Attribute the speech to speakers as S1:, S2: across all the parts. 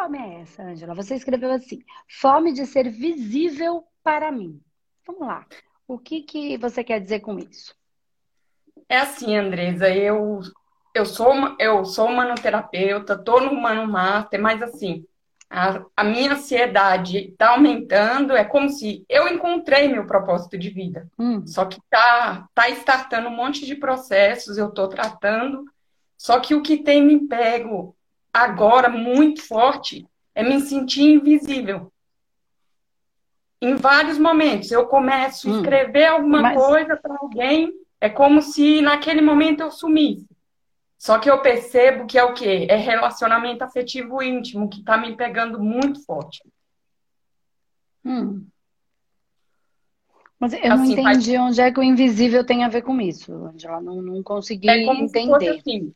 S1: fome é essa, Angela? Você escreveu assim: fome de ser visível para mim. Vamos lá. O que, que você quer dizer com isso?
S2: É assim, Andresa, eu, eu, sou, eu sou manoterapeuta, tô no Mano Master, mas assim, a, a minha ansiedade está aumentando, é como se eu encontrei meu propósito de vida. Hum. Só que tá, tá startando um monte de processos, eu estou tratando. Só que o que tem me pego agora muito forte é me sentir invisível. Em vários momentos eu começo a hum. escrever alguma Mas... coisa para alguém, é como se naquele momento eu sumisse. Só que eu percebo que é o quê? É relacionamento afetivo íntimo que está me pegando muito forte.
S1: Hum. Mas eu assim, não entendi faz... onde é que o invisível tem a ver com isso, Angela. Não, não consegui é como entender. Se assim,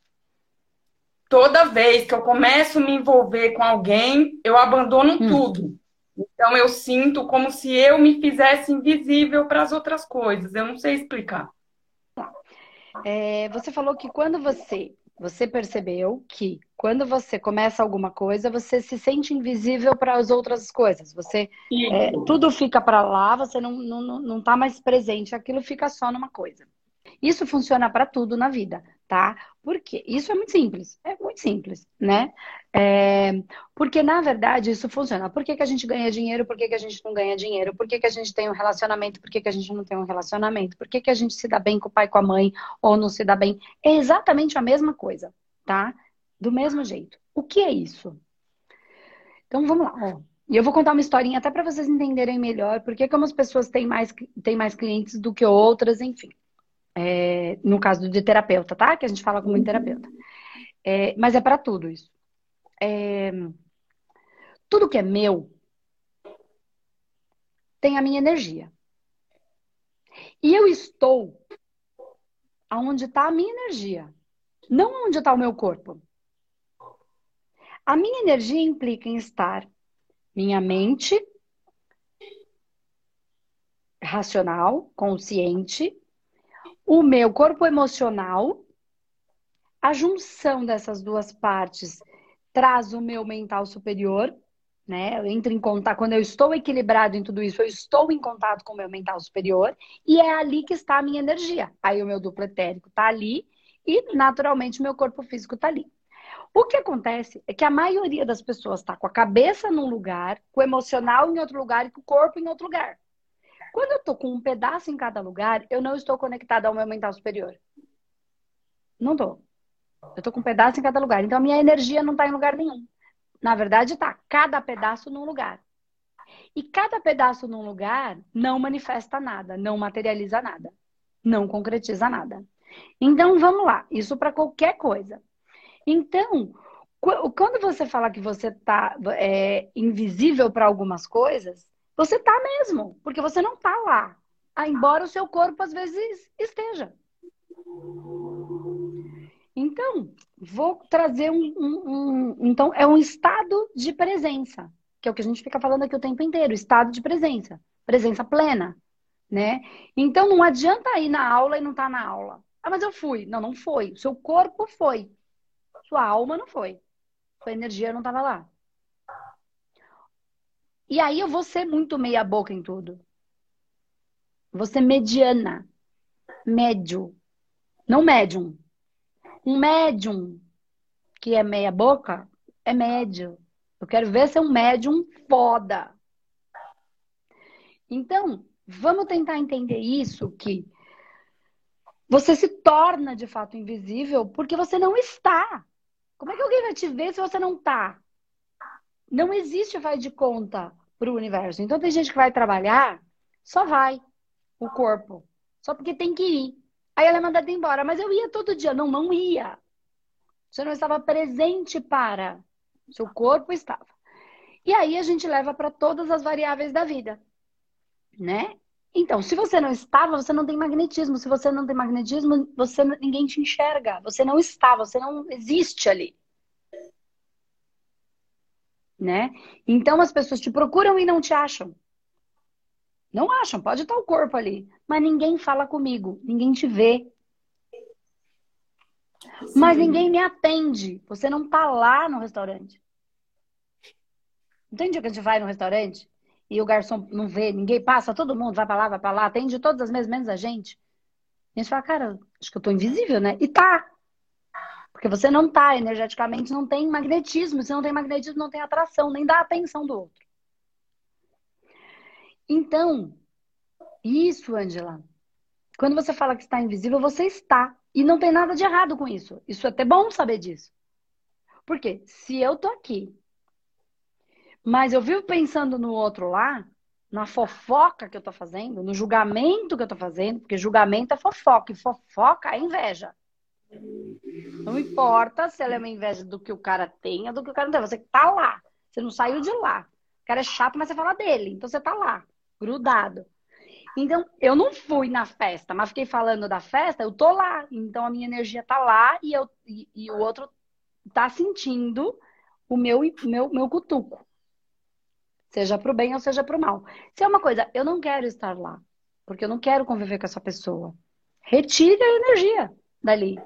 S2: toda vez que eu começo a me envolver com alguém, eu abandono hum. tudo. Então eu sinto como se eu me fizesse invisível para as outras coisas. Eu não sei explicar.
S1: É, você falou que quando você você percebeu que quando você começa alguma coisa, você se sente invisível para as outras coisas. Você é, tudo fica para lá, você não, não, não tá mais presente, aquilo fica só numa coisa. Isso funciona para tudo na vida tá? Porque isso é muito simples, é muito simples, né? É, porque, na verdade, isso funciona. Por que, que a gente ganha dinheiro? Por que, que a gente não ganha dinheiro? Por que, que a gente tem um relacionamento? Por que, que a gente não tem um relacionamento? Por que, que a gente se dá bem com o pai, com a mãe, ou não se dá bem? É exatamente a mesma coisa, tá? Do mesmo jeito. O que é isso? Então, vamos lá. E eu vou contar uma historinha até para vocês entenderem melhor porque como as pessoas têm mais, têm mais clientes do que outras, enfim é, no caso de terapeuta, tá? Que a gente fala como uhum. terapeuta. É, mas é para tudo isso. É, tudo que é meu tem a minha energia. E eu estou aonde está a minha energia, não onde está o meu corpo. A minha energia implica em estar minha mente racional, consciente, o meu corpo emocional, a junção dessas duas partes traz o meu mental superior, né? Eu entro em contato, quando eu estou equilibrado em tudo isso, eu estou em contato com o meu mental superior, e é ali que está a minha energia. Aí o meu duplo etérico está ali, e naturalmente o meu corpo físico está ali. O que acontece é que a maioria das pessoas está com a cabeça num lugar, com o emocional em outro lugar e com o corpo em outro lugar. Quando eu tô com um pedaço em cada lugar, eu não estou conectada ao meu mental superior. Não tô. Eu tô com um pedaço em cada lugar. Então a minha energia não tá em lugar nenhum. Na verdade, tá cada pedaço num lugar. E cada pedaço num lugar não manifesta nada, não materializa nada, não concretiza nada. Então vamos lá, isso para qualquer coisa. Então, quando você fala que você tá é, invisível para algumas coisas, você tá mesmo, porque você não tá lá. Ah, embora o seu corpo às vezes esteja. Então, vou trazer um, um, um, Então, é um estado de presença, que é o que a gente fica falando aqui o tempo inteiro: estado de presença, presença plena, né? Então, não adianta ir na aula e não estar tá na aula. Ah, mas eu fui. Não, não foi. O seu corpo foi. Sua alma não foi. Sua energia não estava lá. E aí eu vou ser muito meia boca em tudo. Vou ser mediana. Médio. Não médium. Um médium que é meia boca é médio. Eu quero ver ser um médium foda. Então, vamos tentar entender isso que você se torna de fato invisível porque você não está. Como é que alguém vai te ver se você não está? Não existe faz de conta para o universo. Então tem gente que vai trabalhar, só vai o corpo, só porque tem que ir. Aí ela é mandada embora, mas eu ia todo dia. Não, não ia. Você não estava presente para. Seu corpo estava. E aí a gente leva para todas as variáveis da vida, né? Então, se você não estava, você não tem magnetismo. Se você não tem magnetismo, você ninguém te enxerga. Você não está, você não existe ali né? Então as pessoas te procuram e não te acham. Não acham, pode estar o corpo ali, mas ninguém fala comigo, ninguém te vê. Sim. Mas ninguém me atende. Você não tá lá no restaurante. Dia que a gente vai no restaurante e o garçom não vê, ninguém passa, todo mundo vai pra lá, vai pra lá, atende todas as mesas, menos a gente. A gente fala, cara, acho que eu tô invisível, né? E tá. Porque você não tá energeticamente, não tem magnetismo. Se não tem magnetismo, não tem atração, nem dá atenção do outro. Então, isso, Angela, quando você fala que está invisível, você está. E não tem nada de errado com isso. Isso é até bom saber disso. Porque se eu tô aqui, mas eu vivo pensando no outro lá, na fofoca que eu tô fazendo, no julgamento que eu tô fazendo, porque julgamento é fofoca, e fofoca é inveja. Não importa se ela é uma inveja do que o cara tem ou do que o cara não tem. Você tá lá. Você não saiu de lá. O cara é chato, mas você fala dele. Então você tá lá, grudado. Então, eu não fui na festa, mas fiquei falando da festa, eu tô lá. Então, a minha energia tá lá e, eu, e, e o outro tá sentindo o meu, meu, meu cutuco. Seja pro bem ou seja pro mal. Se é uma coisa, eu não quero estar lá, porque eu não quero conviver com essa pessoa. Retire a energia dali.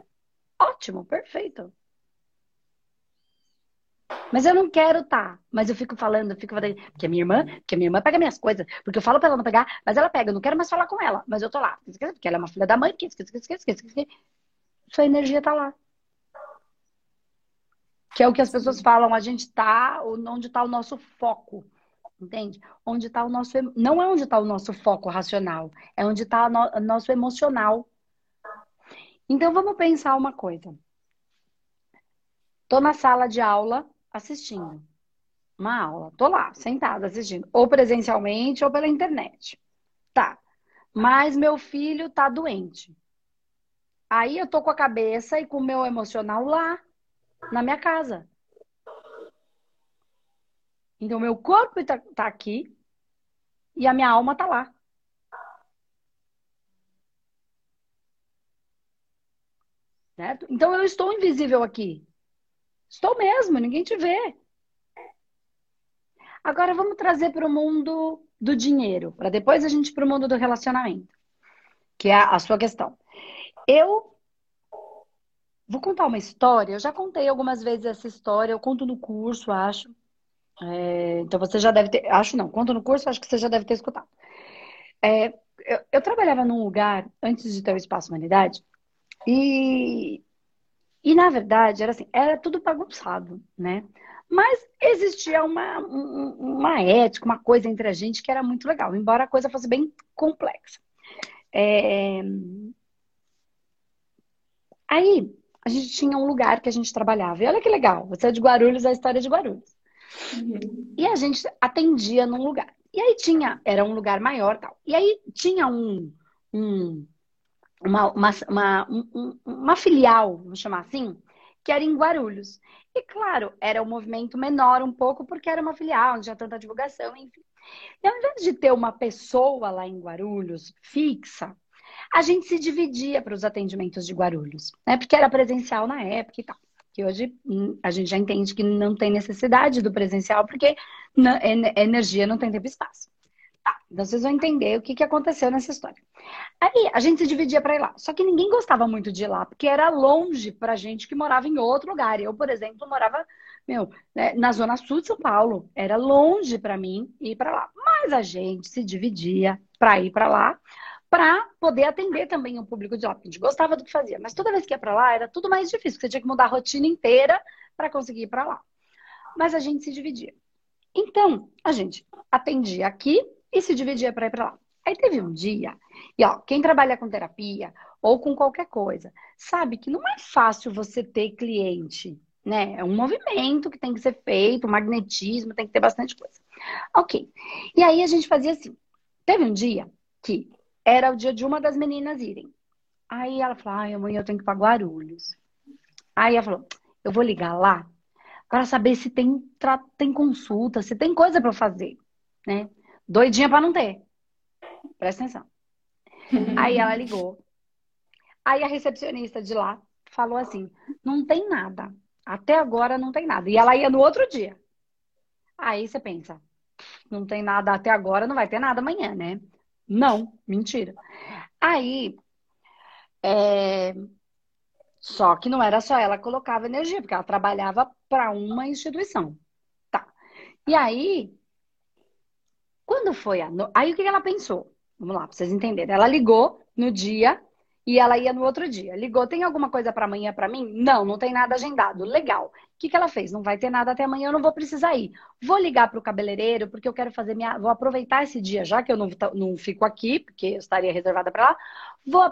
S1: Ótimo, perfeito. Mas eu não quero tá. Mas eu fico falando, fico falando, porque a minha irmã, porque a minha irmã pega minhas coisas, porque eu falo pra ela não pegar, mas ela pega, eu não quero mais falar com ela, mas eu tô lá. Porque ela é uma filha da mãe, que sua energia tá lá. Que é o que as pessoas falam, a gente tá onde tá o nosso foco. Entende? Onde tá o nosso. Não é onde está o nosso foco racional, é onde está o nosso emocional. Então vamos pensar uma coisa. Tô na sala de aula, assistindo uma aula. Tô lá, sentada assistindo, ou presencialmente ou pela internet. Tá. Mas meu filho tá doente. Aí eu tô com a cabeça e com o meu emocional lá, na minha casa. Então, meu corpo tá, tá aqui e a minha alma tá lá. Certo? Então, eu estou invisível aqui. Estou mesmo, ninguém te vê. Agora vamos trazer para o mundo do dinheiro, para depois a gente para o mundo do relacionamento, que é a sua questão. Eu vou contar uma história, eu já contei algumas vezes essa história, eu conto no curso, acho. É, então você já deve ter, acho não, conto no curso, acho que você já deve ter escutado. É, eu, eu, trabalhava num lugar antes de ter o Espaço Humanidade e e, na verdade, era assim, era tudo bagunçado, né? Mas existia uma, uma ética, uma coisa entre a gente que era muito legal, embora a coisa fosse bem complexa. É... Aí, a gente tinha um lugar que a gente trabalhava. E olha que legal, você é de Guarulhos, a história é de Guarulhos. Uhum. E a gente atendia num lugar. E aí tinha, era um lugar maior tal. E aí tinha um, um uma, uma, uma, uma filial, vamos chamar assim, que era em Guarulhos. E claro, era um movimento menor um pouco, porque era uma filial, não tinha tanta divulgação, enfim. E ao invés de ter uma pessoa lá em Guarulhos fixa, a gente se dividia para os atendimentos de Guarulhos, né? Porque era presencial na época e tal. Que hoje hum, a gente já entende que não tem necessidade do presencial, porque energia não tem tempo e espaço. Tá, então vocês vão entender o que, que aconteceu nessa história. Aí a gente se dividia para ir lá. Só que ninguém gostava muito de ir lá, porque era longe pra gente que morava em outro lugar. Eu, por exemplo, morava, meu, né, na zona sul de São Paulo. Era longe para mim ir para lá. Mas a gente se dividia para ir para lá, para poder atender também o público de lá. A gente gostava do que fazia, mas toda vez que ia para lá era tudo mais difícil, você tinha que mudar a rotina inteira para conseguir ir para lá. Mas a gente se dividia. Então, a gente atendia aqui e se dividia para ir para lá. Aí teve um dia, e ó, quem trabalha com terapia ou com qualquer coisa, sabe que não é fácil você ter cliente, né? É um movimento que tem que ser feito, magnetismo, tem que ter bastante coisa. Ok. E aí a gente fazia assim. Teve um dia que era o dia de uma das meninas irem. Aí ela falou: ai, amanhã eu tenho que ir para Guarulhos. Aí ela falou: eu vou ligar lá para saber se tem, tem consulta, se tem coisa para fazer, né? Doidinha para não ter. Presta atenção. Aí ela ligou. Aí a recepcionista de lá falou assim: não tem nada. Até agora não tem nada. E ela ia no outro dia. Aí você pensa: não tem nada até agora, não vai ter nada amanhã, né? Não, mentira. Aí. É... Só que não era só ela que colocava energia, porque ela trabalhava para uma instituição. E aí, quando foi a. Aí o que ela pensou? Vamos lá, pra vocês entenderem. Ela ligou no dia e ela ia no outro dia. Ligou, tem alguma coisa para amanhã para mim? Não, não tem nada agendado. Legal. O que, que ela fez? Não vai ter nada até amanhã, eu não vou precisar ir. Vou ligar para o cabeleireiro, porque eu quero fazer minha. Vou aproveitar esse dia, já que eu não, não fico aqui, porque eu estaria reservada para lá. Vou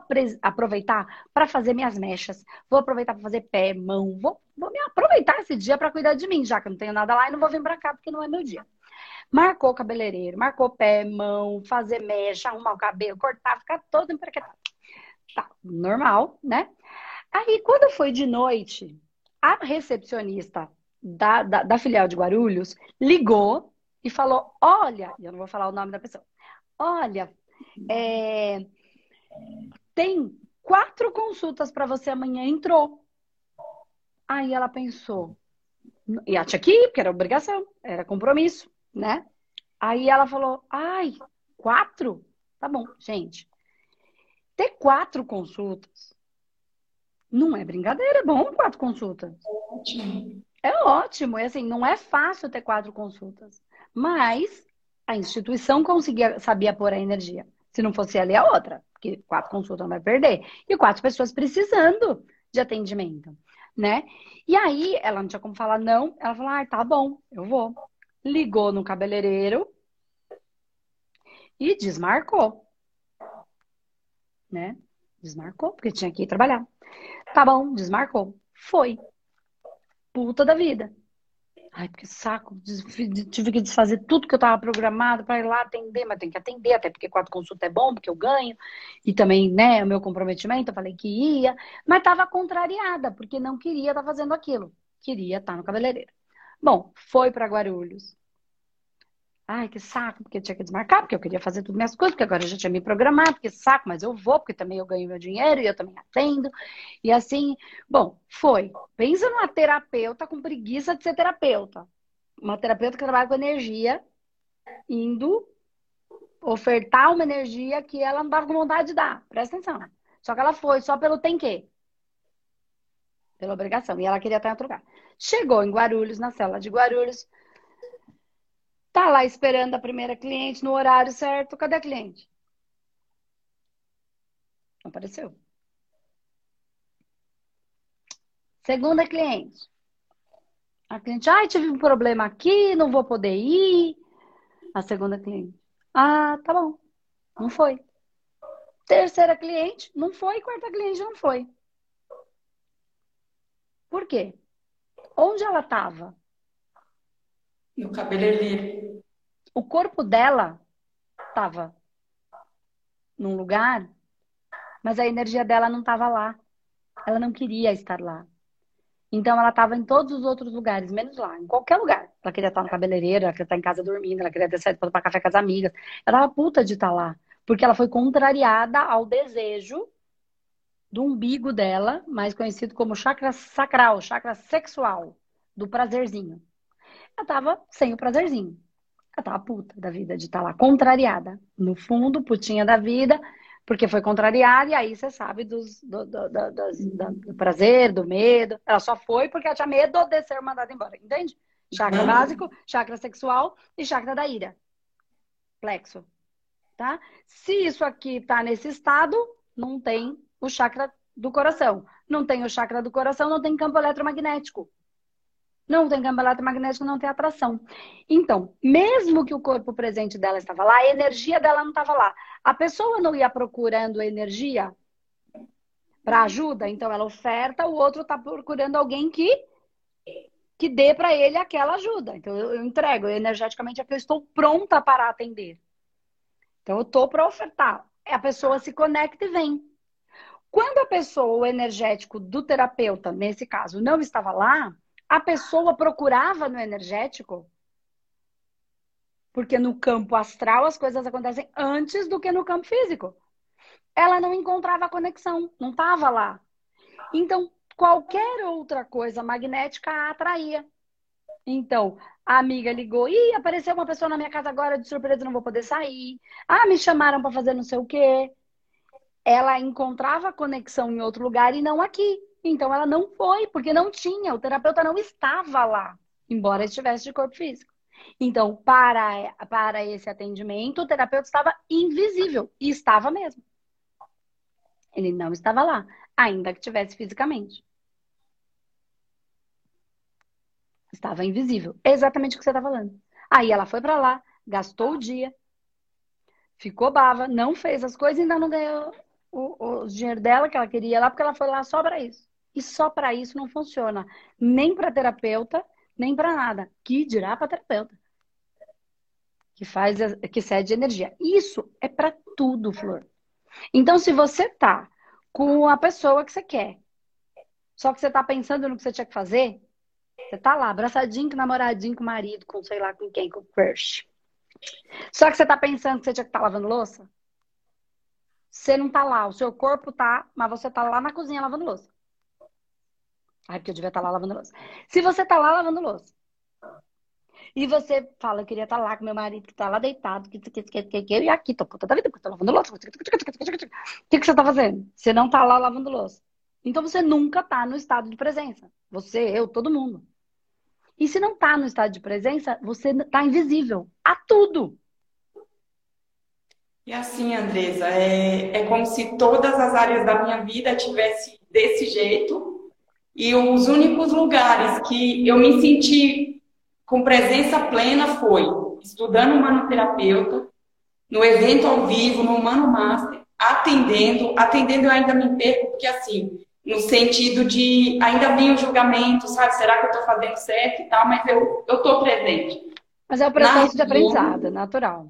S1: aproveitar para fazer minhas mechas. Vou aproveitar para fazer pé, mão. Vou, vou me aproveitar esse dia para cuidar de mim, já que eu não tenho nada lá e não vou vir para cá, porque não é meu dia. Marcou cabeleireiro, marcou pé, mão, fazer mecha, arrumar o cabelo, cortar, ficar todo emprequetado. Tá, normal, né? Aí, quando foi de noite, a recepcionista da, da, da filial de Guarulhos ligou e falou: Olha, eu não vou falar o nome da pessoa, olha, é, tem quatro consultas para você amanhã, entrou. Aí ela pensou, e a tinha que ir, porque era obrigação, era compromisso, né? Aí ela falou: Ai, quatro? Tá bom, gente. Ter quatro consultas não é brincadeira, é bom quatro consultas. É ótimo. É ótimo. E assim, não é fácil ter quatro consultas. Mas a instituição conseguia, sabia pôr a energia. Se não fosse ali, a outra. Porque quatro consultas não vai perder. E quatro pessoas precisando de atendimento, né? E aí, ela não tinha como falar não. Ela falou, ah, tá bom, eu vou. Ligou no cabeleireiro e desmarcou né? Desmarcou, porque tinha que ir trabalhar. Tá bom, desmarcou. Foi. Puta da vida. Ai, que saco. Tive que desfazer tudo que eu tava programado para ir lá atender, mas tem que atender, até porque quatro consultas é bom, porque eu ganho. E também, né, o meu comprometimento, eu falei que ia. Mas tava contrariada, porque não queria estar tá fazendo aquilo. Queria estar tá no cabeleireiro. Bom, foi para Guarulhos. Ai, que saco, porque tinha que desmarcar, porque eu queria fazer tudo minhas coisas, porque agora eu já tinha me programado, que saco, mas eu vou, porque também eu ganho meu dinheiro e eu também atendo. E assim, bom, foi. Pensa numa terapeuta com preguiça de ser terapeuta. Uma terapeuta que trabalha com energia, indo ofertar uma energia que ela não estava com vontade de dar. Presta atenção. Só que ela foi só pelo tem que. Pela obrigação. E ela queria estar em outro lugar. Chegou em Guarulhos, na cela de Guarulhos Tá lá esperando a primeira cliente no horário certo. Cadê a cliente? Não apareceu. Segunda cliente. A cliente, ai, tive um problema aqui, não vou poder ir. A segunda cliente, ah, tá bom. Não foi. Terceira cliente, não foi. Quarta cliente, não foi. Por quê? Onde ela estava?
S2: No cabeleireiro.
S1: O corpo dela estava num lugar, mas a energia dela não estava lá. Ela não queria estar lá. Então ela estava em todos os outros lugares, menos lá, em qualquer lugar. Ela queria estar no cabeleireiro, ela queria estar em casa dormindo, ela queria ter saído para café com as amigas. Ela estava puta de estar lá, porque ela foi contrariada ao desejo do umbigo dela, mais conhecido como chakra sacral, chakra sexual, do prazerzinho ela tava sem o prazerzinho. Ela tava puta da vida de estar tá lá, contrariada. No fundo, putinha da vida, porque foi contrariada, e aí você sabe dos, do, do, do, do, prazer, do medo. Ela só foi porque ela tinha medo de ser mandada embora, entende? Chakra uhum. básico, chakra sexual e chakra da ira. Plexo. Tá? Se isso aqui tá nesse estado, não tem o chakra do coração. Não tem o chakra do coração, não tem campo eletromagnético. Não tem campo eletromagnético, não tem atração. Então, mesmo que o corpo presente dela estava lá, a energia dela não estava lá. A pessoa não ia procurando energia para ajuda, então ela oferta, o outro está procurando alguém que que dê para ele aquela ajuda. Então eu, eu entrego energeticamente é que eu estou pronta para atender. Então eu estou para ofertar. A pessoa se conecta e vem. Quando a pessoa, o energético do terapeuta, nesse caso, não estava lá, a pessoa procurava no energético, porque no campo astral as coisas acontecem antes do que no campo físico. Ela não encontrava a conexão, não estava lá. Então, qualquer outra coisa magnética a atraía. Então, a amiga ligou, e apareceu uma pessoa na minha casa agora de surpresa, não vou poder sair. Ah, me chamaram para fazer não sei o quê. Ela encontrava conexão em outro lugar e não aqui. Então ela não foi, porque não tinha, o terapeuta não estava lá, embora estivesse de corpo físico. Então, para, para esse atendimento, o terapeuta estava invisível. E estava mesmo. Ele não estava lá, ainda que tivesse fisicamente. Estava invisível. Exatamente o que você está falando. Aí ela foi para lá, gastou o dia, ficou bava, não fez as coisas e ainda não ganhou o, o dinheiro dela que ela queria lá, porque ela foi lá só para isso. E só para isso não funciona. Nem para terapeuta, nem para nada. Que dirá para terapeuta. Que faz, que cede energia. Isso é para tudo, Flor. Então, se você tá com a pessoa que você quer, só que você tá pensando no que você tinha que fazer, você tá lá, abraçadinho com namoradinho, com marido, com sei lá com quem, com crush. Só que você tá pensando que você tinha que estar tá lavando louça? Você não tá lá, o seu corpo tá, mas você tá lá na cozinha lavando louça. Ai, porque eu devia estar tá lá lavando louça. Se você tá lá lavando louça, e você fala, eu queria estar tá lá com meu marido que tá lá deitado, que, que, que, que, que, e aqui, tô puta da vida, porque tô lavando louça. O que, que você tá fazendo? Você não tá lá lavando louça. Então você nunca tá no estado de presença. Você, eu, todo mundo. E se não tá no estado de presença, você tá invisível a tudo.
S2: E assim, Andresa, é, é como se todas as áreas da minha vida tivesse desse jeito. E os únicos lugares que eu me senti com presença plena foi estudando humanoterapeuta, no evento ao vivo, no Humano Master, atendendo. Atendendo eu ainda me perco, porque assim, no sentido de ainda vem o julgamento, sabe? Será que eu estou fazendo certo e tal? Mas eu estou presente.
S1: Mas é o processo Na de aprendizado, natural.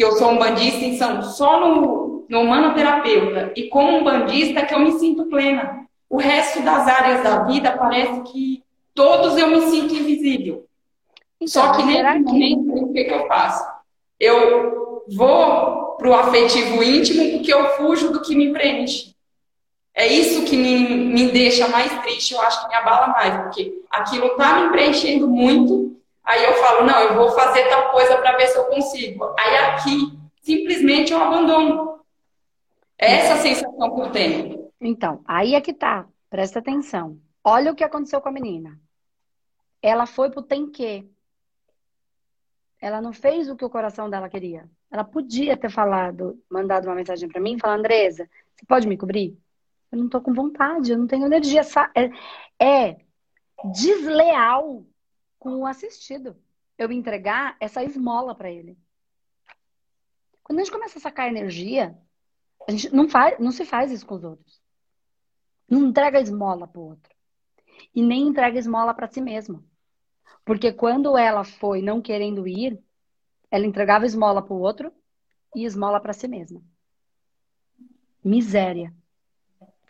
S2: Que eu sou um bandista, então, só no, no humanoterapeuta e como um bandista que eu me sinto plena. O resto das áreas da vida parece que todos eu me sinto invisível. Então, só que nesse momento, que... o que, que eu faço? Eu vou para o afetivo íntimo porque eu fujo do que me preenche. É isso que me, me deixa mais triste, eu acho que me abala mais, porque aquilo está me preenchendo muito, aí eu falo, não, eu vou fazer tal coisa para ver se eu consigo. Aí aqui, simplesmente eu abandono. É essa sensação que eu tenho.
S1: Então, aí é que tá. Presta atenção. Olha o que aconteceu com a menina. Ela foi pro tem que. Ela não fez o que o coração dela queria. Ela podia ter falado, mandado uma mensagem para mim, falando, Andresa, você pode me cobrir? Eu não tô com vontade, eu não tenho energia. É, é desleal com o assistido. Eu entregar essa esmola para ele. Quando a gente começa a sacar energia, a gente não, faz, não se faz isso com os outros. Não entrega esmola pro outro. E nem entrega esmola para si mesmo. Porque quando ela foi não querendo ir, ela entregava esmola pro outro e esmola para si mesma. Miséria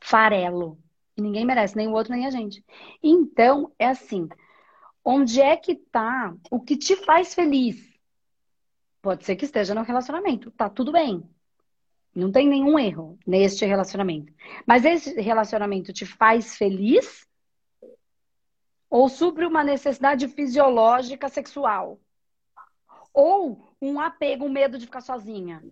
S1: farelo. E ninguém merece, nem o outro, nem a gente. Então, é assim: onde é que tá o que te faz feliz? Pode ser que esteja no relacionamento, tá tudo bem. Não tem nenhum erro neste relacionamento. Mas esse relacionamento te faz feliz? Ou supre uma necessidade fisiológica sexual? Ou um apego, um medo de ficar sozinha?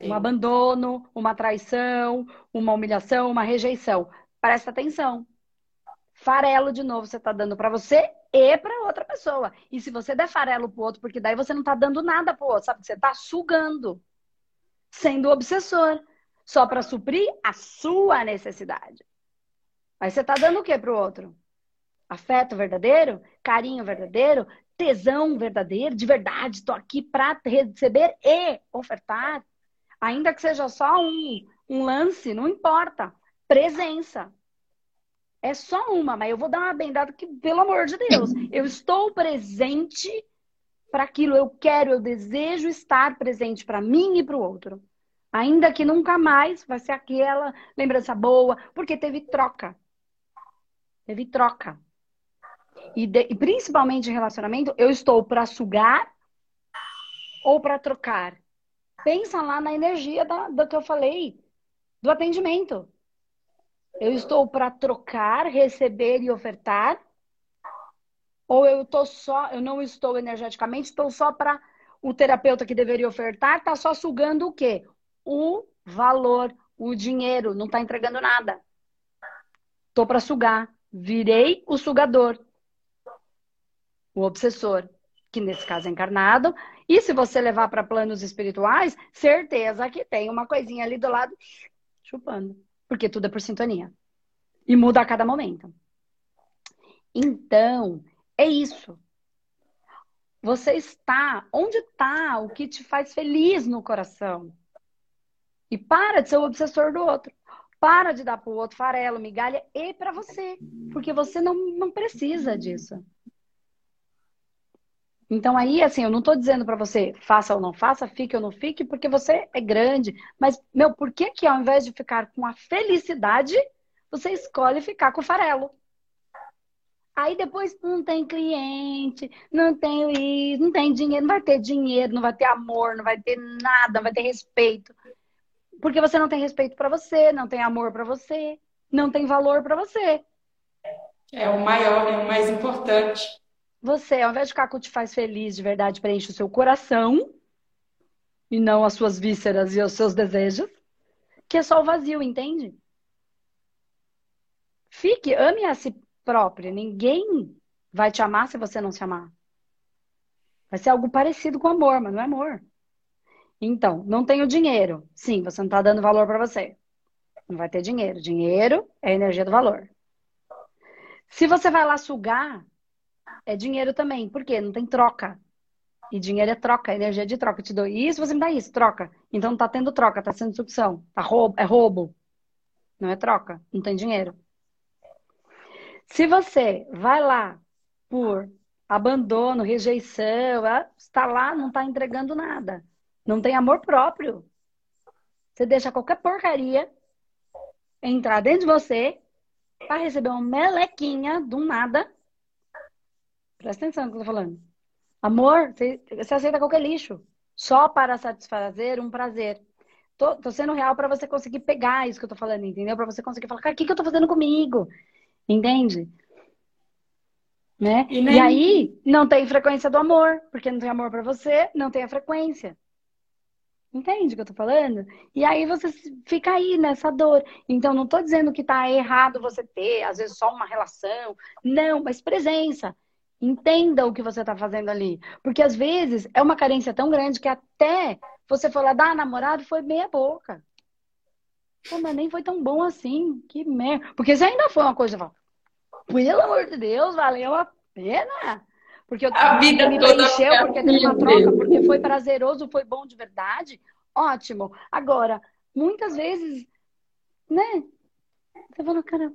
S1: Um abandono, uma traição, uma humilhação, uma rejeição. Presta atenção. Farelo de novo você está dando para você e para outra pessoa. E se você der farelo pro outro, porque daí você não está dando nada pro outro, sabe? Você está sugando, sendo obsessor, só para suprir a sua necessidade. Mas você está dando o que pro outro? Afeto verdadeiro, carinho verdadeiro, tesão verdadeiro, de verdade, estou aqui para receber e ofertar. Ainda que seja só um, um lance, não importa. Presença. É só uma, mas eu vou dar uma bendada que, pelo amor de Deus, eu estou presente para aquilo. Eu quero, eu desejo estar presente para mim e para o outro. Ainda que nunca mais vai ser aquela lembrança boa, porque teve troca. Teve troca. E, de, e principalmente em relacionamento, eu estou para sugar ou para trocar. Pensa lá na energia da, do que eu falei, do atendimento. Eu estou para trocar, receber e ofertar? Ou eu tô só, eu não estou energeticamente, estou só para o terapeuta que deveria ofertar, tá só sugando o quê? O valor, o dinheiro, não está entregando nada. Tô para sugar, virei o sugador. o obsessor, que nesse caso é encarnado. E se você levar para planos espirituais, certeza que tem uma coisinha ali do lado chupando, porque tudo é por sintonia. E muda a cada momento. Então, é isso. Você está onde está o que te faz feliz no coração. E para de ser o obsessor do outro. Para de dar para o outro farelo, migalha e para você. Porque você não, não precisa disso. Então aí, assim, eu não estou dizendo para você faça ou não faça, fique ou não fique, porque você é grande. Mas, meu, por que que ao invés de ficar com a felicidade, você escolhe ficar com o farelo? Aí depois não tem cliente, não tem isso, não tem dinheiro, não vai ter dinheiro, não vai ter amor, não vai ter nada, não vai ter respeito. Porque você não tem respeito para você, não tem amor para você, não tem valor para você.
S2: É o maior, é o mais importante.
S1: Você, ao invés de ficar com o te faz feliz, de verdade, preenche o seu coração e não as suas vísceras e os seus desejos, que é só o vazio, entende? Fique, ame a si própria. Ninguém vai te amar se você não se amar. Vai ser algo parecido com amor, mas não é amor. Então, não tenho dinheiro. Sim, você não está dando valor para você. Não vai ter dinheiro. Dinheiro é a energia do valor. Se você vai lá sugar, é dinheiro também. Por quê? Não tem troca. E dinheiro é troca, energia de troca. Eu te dou isso, você me dá isso, troca. Então não está tendo troca, está sendo sucção. Tá roubo, é roubo. Não é troca. Não tem dinheiro. Se você vai lá por abandono, rejeição, está lá, não está entregando nada. Não tem amor próprio. Você deixa qualquer porcaria entrar dentro de você para receber uma melequinha do nada. Presta atenção no que eu tô falando. Amor, você, você aceita qualquer lixo. Só para satisfazer um prazer. Tô, tô sendo real para você conseguir pegar isso que eu tô falando, entendeu? Para você conseguir falar, cara, o que, que eu tô fazendo comigo? Entende? Né? E, nem... e, aí não tem frequência do amor, porque não tem amor para você, não tem a frequência. Entende o que eu tô falando? E aí você fica aí nessa dor. Então não tô dizendo que tá errado você ter, às vezes, só uma relação. Não, mas presença. Entenda o que você tá fazendo ali. Porque às vezes é uma carência tão grande que até você lá dar namorado foi meia boca. Pô, mas nem foi tão bom assim. Que merda. Porque se ainda foi uma coisa, pelo amor de Deus, valeu a pena. Porque eu
S2: a vida me toda
S1: preencheu, porque teve uma troca, porque foi prazeroso, foi bom de verdade. Ótimo. Agora, muitas vezes, né? Você fala, cara,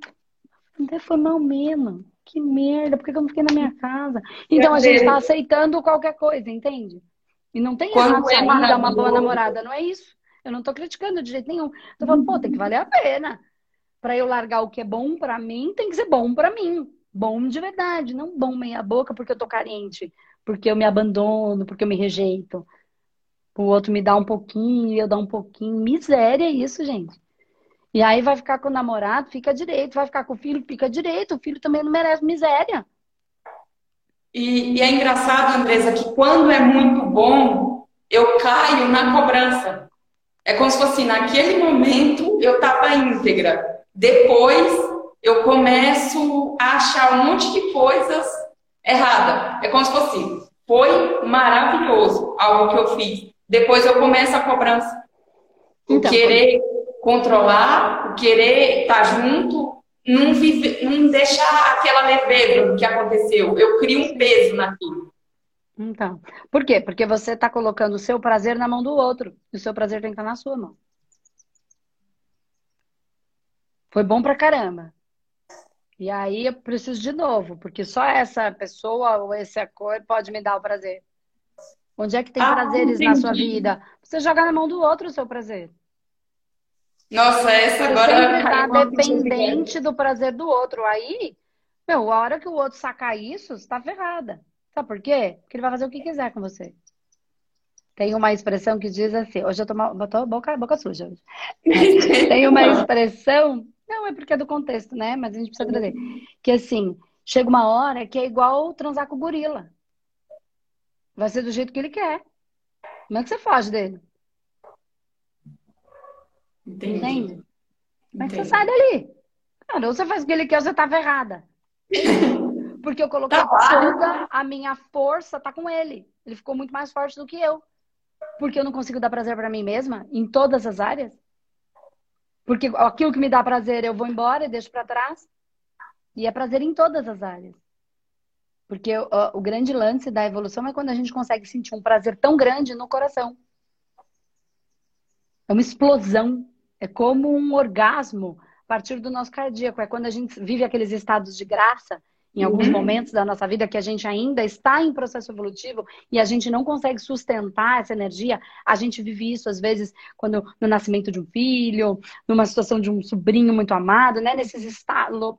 S1: até foi mal mesmo. Que merda, por que eu não fiquei na minha casa? Então a gente está aceitando qualquer coisa, entende? E não tem Quando errado é dar uma boa namorada, não é isso. Eu não tô criticando de jeito nenhum. Tô falando, pô, tem que valer a pena. Para eu largar o que é bom para mim, tem que ser bom para mim. Bom de verdade, não bom meia boca porque eu tô carente, porque eu me abandono, porque eu me rejeito. O outro me dá um pouquinho e eu dou um pouquinho. Miséria isso, gente. E aí vai ficar com o namorado, fica direito. Vai ficar com o filho, fica direito. O filho também não merece miséria.
S2: E, e é engraçado, Andresa, que quando é muito bom, eu caio na cobrança. É como se fosse naquele momento eu estava íntegra. Depois eu começo a achar um monte de coisas erradas. É como se fosse, foi maravilhoso algo que eu fiz. Depois eu começo a cobrança. Então, o querer controlar, o querer estar junto, não, vive, não deixar aquela leveza do que aconteceu. Eu crio um peso naquilo.
S1: Então, por quê? Porque você está colocando o seu prazer na mão do outro. E o seu prazer tem que estar na sua mão. Foi bom pra caramba. E aí eu preciso de novo, porque só essa pessoa ou essa cor pode me dar o prazer. Onde é que tem ah, prazeres entendi. na sua vida? Você joga na mão do outro o seu prazer.
S2: Nossa, essa agora.
S1: Sempre tá dependente do prazer do outro. Aí, meu, a hora que o outro sacar isso, você tá ferrada. Sabe por quê? Porque ele vai fazer o que quiser com você. Tem uma expressão que diz assim, hoje eu tô, tô boca, boca suja. Hoje. Tem uma expressão, não é porque é do contexto, né? Mas a gente precisa trazer. Que assim, chega uma hora que é igual transar com o gorila. Vai ser do jeito que ele quer. Como é que você foge dele?
S2: Entendi. Entende?
S1: É que você sai dali? Cara, ou você faz o que ele quer ou você tá ferrada. Porque eu coloquei toda a minha força, tá com ele. Ele ficou muito mais forte do que eu. Porque eu não consigo dar prazer para mim mesma em todas as áreas. Porque aquilo que me dá prazer eu vou embora e deixo para trás. E é prazer em todas as áreas. Porque o, o, grande lance da evolução é quando a gente consegue sentir um prazer tão grande no coração. É uma explosão. É como um orgasmo a partir do nosso cardíaco. É quando a gente vive aqueles estados de graça em alguns uhum. momentos da nossa vida que a gente ainda está em processo evolutivo e a gente não consegue sustentar essa energia, a gente vive isso às vezes quando no nascimento de um filho, numa situação de um sobrinho muito amado, né? Nesses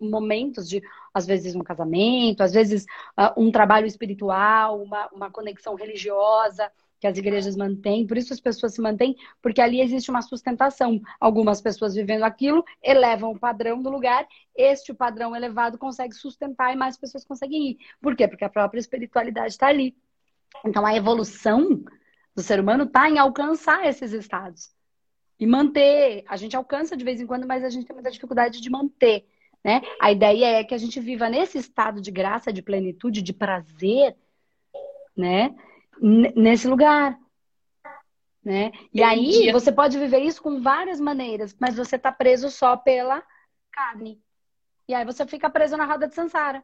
S1: momentos de às vezes um casamento, às vezes uh, um trabalho espiritual, uma, uma conexão religiosa que as igrejas mantêm, por isso as pessoas se mantêm, porque ali existe uma sustentação. Algumas pessoas vivendo aquilo elevam o padrão do lugar, este padrão elevado consegue sustentar e mais pessoas conseguem ir. Por quê? Porque a própria espiritualidade está ali. Então a evolução do ser humano está em alcançar esses estados e manter. A gente alcança de vez em quando, mas a gente tem muita dificuldade de manter. Né? A ideia é que a gente viva nesse estado de graça, de plenitude, de prazer, né? Nesse lugar. Né? E aí você pode viver isso com várias maneiras, mas você está preso só pela carne. E aí você fica preso na roda de Sansara.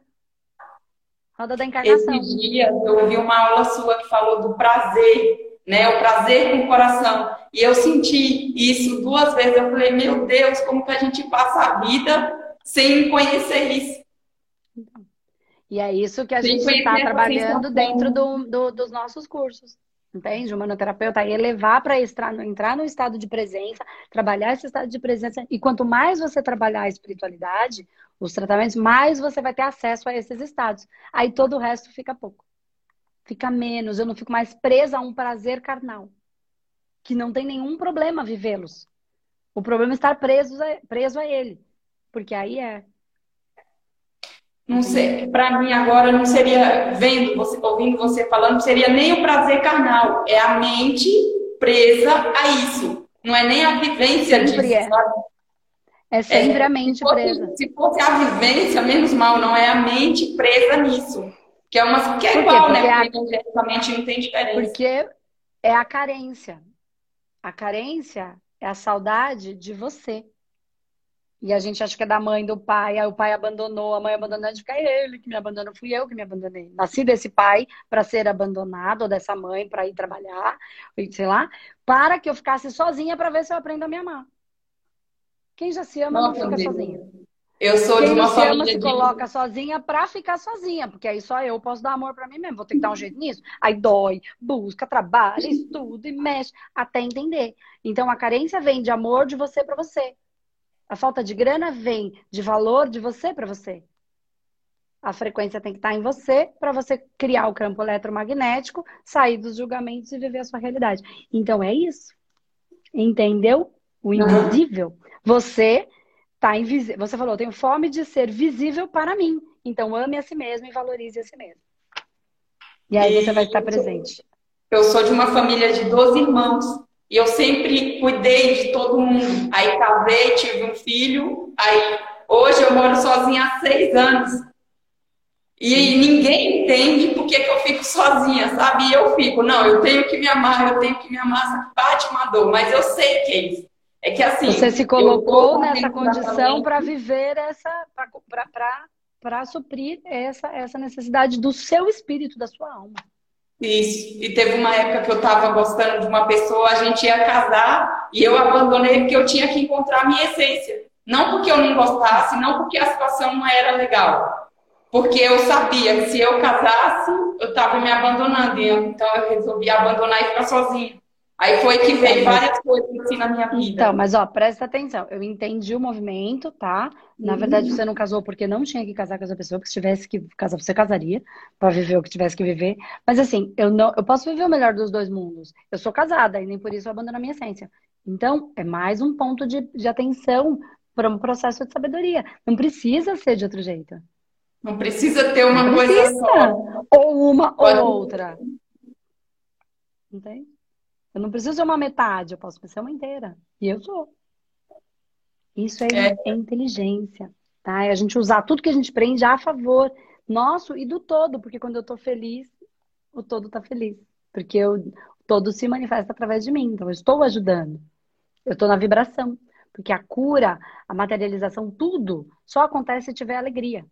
S1: Roda da encarnação.
S2: Esses dias eu ouvi uma aula sua que falou do prazer, né? O prazer com o coração. E eu senti isso duas vezes. Eu falei, meu Deus, como que a gente passa a vida sem conhecer isso?
S1: E é isso que a gente está trabalhando dentro do, do, dos nossos cursos. Entende? O manoterapeuta é levar para entrar no estado de presença, trabalhar esse estado de presença. E quanto mais você trabalhar a espiritualidade, os tratamentos, mais você vai ter acesso a esses estados. Aí todo o resto fica pouco. Fica menos. Eu não fico mais presa a um prazer carnal. Que não tem nenhum problema vivê-los. O problema é estar preso a, preso a ele. Porque aí é
S2: não sei, para mim agora não seria vendo você, ouvindo você falando, seria nem o prazer carnal, é a mente presa a isso. Não é nem a vivência
S1: sempre
S2: disso,
S1: é. Sabe? É sempre é, a mente
S2: se fosse,
S1: presa.
S2: Se fosse a vivência, menos mal, não é a mente presa nisso. Que é uma que é igual, né? Porque a... mente não tem diferença.
S1: Porque é a carência. A carência é a saudade de você. E a gente acha que é da mãe, do pai, aí o pai abandonou, a mãe abandonou, a gente fica é ele que me abandonou, fui eu que me abandonei. Nasci desse pai para ser abandonado, ou dessa mãe para ir trabalhar, sei lá, para que eu ficasse sozinha para ver se eu aprendo a me amar. Quem já se ama não, não fica Deus. sozinha.
S2: Eu sou
S1: Quem
S2: de uma
S1: se
S2: família
S1: ama
S2: de...
S1: se coloca sozinha para ficar sozinha, porque aí só eu posso dar amor para mim mesmo. Vou ter que dar um jeito nisso. Aí dói, busca, trabalha, estuda e mexe até entender. Então a carência vem de amor de você para você. A falta de grana vem de valor de você para você. A frequência tem que estar em você para você criar o campo eletromagnético, sair dos julgamentos e viver a sua realidade. Então é isso. Entendeu? O invisível. Você tá invisível. Você falou, tenho fome de ser visível para mim. Então ame a si mesmo e valorize a si mesmo. E aí e você vai estar presente.
S2: Eu sou de uma família de 12 irmãos. E eu sempre cuidei de todo mundo. Aí casei, tive um filho. Aí hoje eu moro sozinha há seis anos. E ninguém entende por que, que eu fico sozinha, sabe? E eu fico, não, eu tenho que me amar, eu tenho que me amar, bate uma dor, mas eu sei que é isso. É que assim.
S1: Você se colocou nessa condição para viver essa. para suprir essa, essa necessidade do seu espírito, da sua alma.
S2: Isso. E teve uma época que eu estava gostando de uma pessoa, a gente ia casar e eu abandonei porque eu tinha que encontrar a minha essência. Não porque eu não gostasse, não porque a situação não era legal. Porque eu sabia que se eu casasse, eu estava me abandonando. Então eu resolvi abandonar e ficar sozinha. Aí foi que veio várias coisas assim na minha vida.
S1: Então, mas ó, presta atenção. Eu entendi o movimento, tá? Na verdade, uhum. você não casou porque não tinha que casar com essa pessoa, porque se tivesse que casar, você casaria para viver o que tivesse que viver. Mas assim, eu não, eu posso viver o melhor dos dois mundos. Eu sou casada e nem por isso eu abandono a minha essência. Então, é mais um ponto de, de atenção para um processo de sabedoria. Não precisa ser de outro jeito.
S2: Não precisa ter uma coisa só.
S1: Ou uma Pode... ou outra. Entende? Eu não preciso ser uma metade, eu posso ser uma inteira. E eu sou. Isso é, é. é inteligência, tá? É a gente usar tudo que a gente prende a favor. nosso e do todo, porque quando eu tô feliz, o todo tá feliz. Porque eu, o todo se manifesta através de mim. Então, eu estou ajudando. Eu estou na vibração. Porque a cura, a materialização, tudo só acontece se tiver alegria.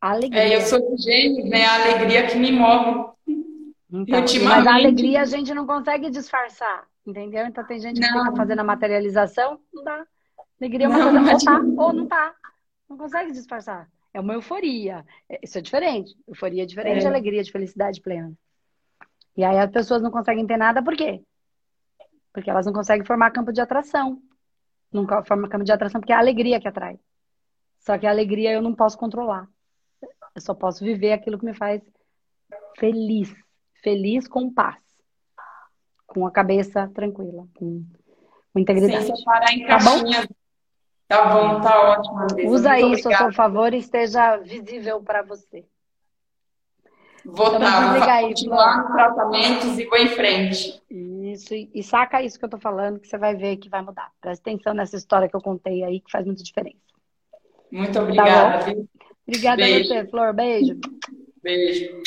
S2: A alegria. É, eu sou de gêmeos, né? A alegria que me move.
S1: Então, mas a alegria a gente não consegue disfarçar, entendeu? Então tem gente que não. fica fazendo a materialização, não dá. Alegria é uma não, coisa, ou tá, ou não tá. Não consegue disfarçar. É uma euforia. É, isso é diferente. Euforia é diferente é. de alegria, de felicidade plena. E aí as pessoas não conseguem ter nada, por quê? Porque elas não conseguem formar campo de atração. Não formam campo de atração porque é a alegria que atrai. Só que a alegria eu não posso controlar. Eu só posso viver aquilo que me faz feliz. Feliz com paz. Com a cabeça tranquila. Com, com integridade. Sem
S2: separar em tá caixinhas. Bom? Tá bom, tá ótimo.
S1: Usa Muito isso obrigada. a seu favor e esteja visível para você.
S2: Vou então, tá, vou continuar nos tratamentos e vou em frente.
S1: Isso, e, saca isso que eu tô falando, que você vai ver que vai mudar. Presta atenção nessa história que eu contei aí, que faz muita diferença.
S2: Muito obrigada. Tá
S1: obrigada a você, Flor. Beijo.
S2: Beijo.